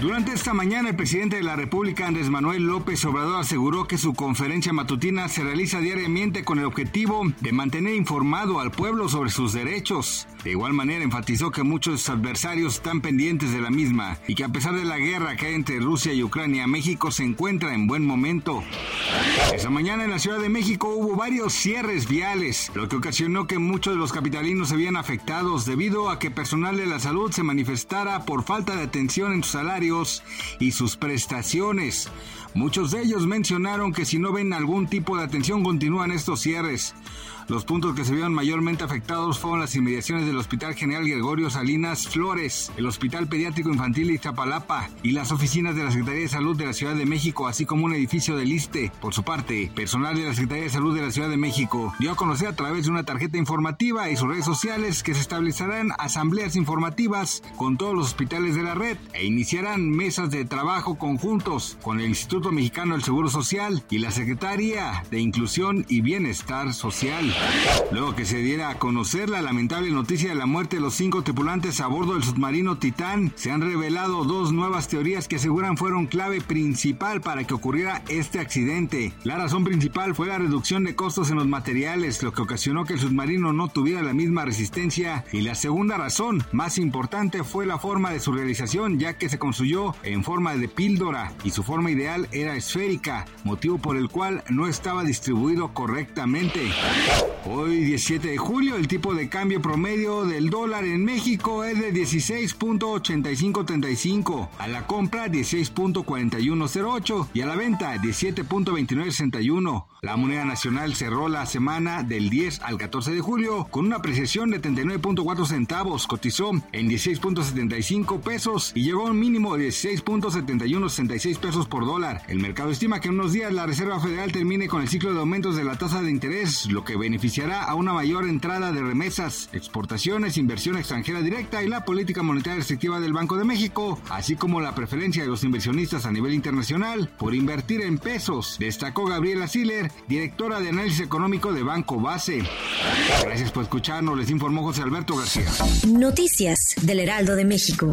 Durante esta mañana, el presidente de la República, Andrés Manuel López Obrador, aseguró que su conferencia matutina se realiza diariamente con el objetivo de mantener informado al pueblo sobre sus derechos. De igual manera, enfatizó que muchos adversarios están pendientes de la misma y que a pesar de la guerra que hay entre Rusia y Ucrania, México se encuentra en buen momento. Esa mañana en la Ciudad de México hubo varios cierres viales, lo que ocasionó que muchos de los capitalinos se vieran afectados debido a que personal de la salud se manifestara por falta de atención en sus salarios y sus prestaciones. Muchos de ellos mencionaron que si no ven algún tipo de atención continúan estos cierres. Los puntos que se vieron mayormente afectados fueron las inmediaciones del Hospital General Gregorio Salinas Flores, el Hospital Pediátrico Infantil Iztapalapa y las oficinas de la Secretaría de Salud de la Ciudad de México, así como un edificio del ISTE. Por su parte, personal de la Secretaría de Salud de la Ciudad de México dio a conocer a través de una tarjeta informativa y sus redes sociales que se establecerán asambleas informativas con todos los hospitales de la red e iniciarán mesas de trabajo conjuntos con el Instituto Mexicano del Seguro Social y la Secretaría de Inclusión y Bienestar Social. Luego que se diera a conocer la lamentable noticia de la muerte de los cinco tripulantes a bordo del submarino Titán, se han revelado dos nuevas teorías que aseguran fueron clave principal para que ocurriera este accidente. La razón principal fue la reducción de costos en los materiales, lo que ocasionó que el submarino no tuviera la misma resistencia. Y la segunda razón, más importante, fue la forma de su realización, ya que se construyó en forma de píldora y su forma ideal era esférica, motivo por el cual no estaba distribuido correctamente. Hoy 17 de julio el tipo de cambio promedio del dólar en México es de 16.8535, a la compra 16.4108 y a la venta 17.2961. La moneda nacional cerró la semana del 10 al 14 de julio con una apreciación de 39.4 centavos, cotizó en 16.75 pesos y llegó a un mínimo de 16.7166 pesos por dólar. El mercado estima que en unos días la Reserva Federal termine con el ciclo de aumentos de la tasa de interés, lo que beneficiará a una mayor entrada de remesas, exportaciones, inversión extranjera directa y la política monetaria restrictiva del Banco de México, así como la preferencia de los inversionistas a nivel internacional por invertir en pesos, destacó Gabriela Siller, directora de análisis económico de Banco Base. Gracias por escucharnos, les informó José Alberto García. Noticias del Heraldo de México.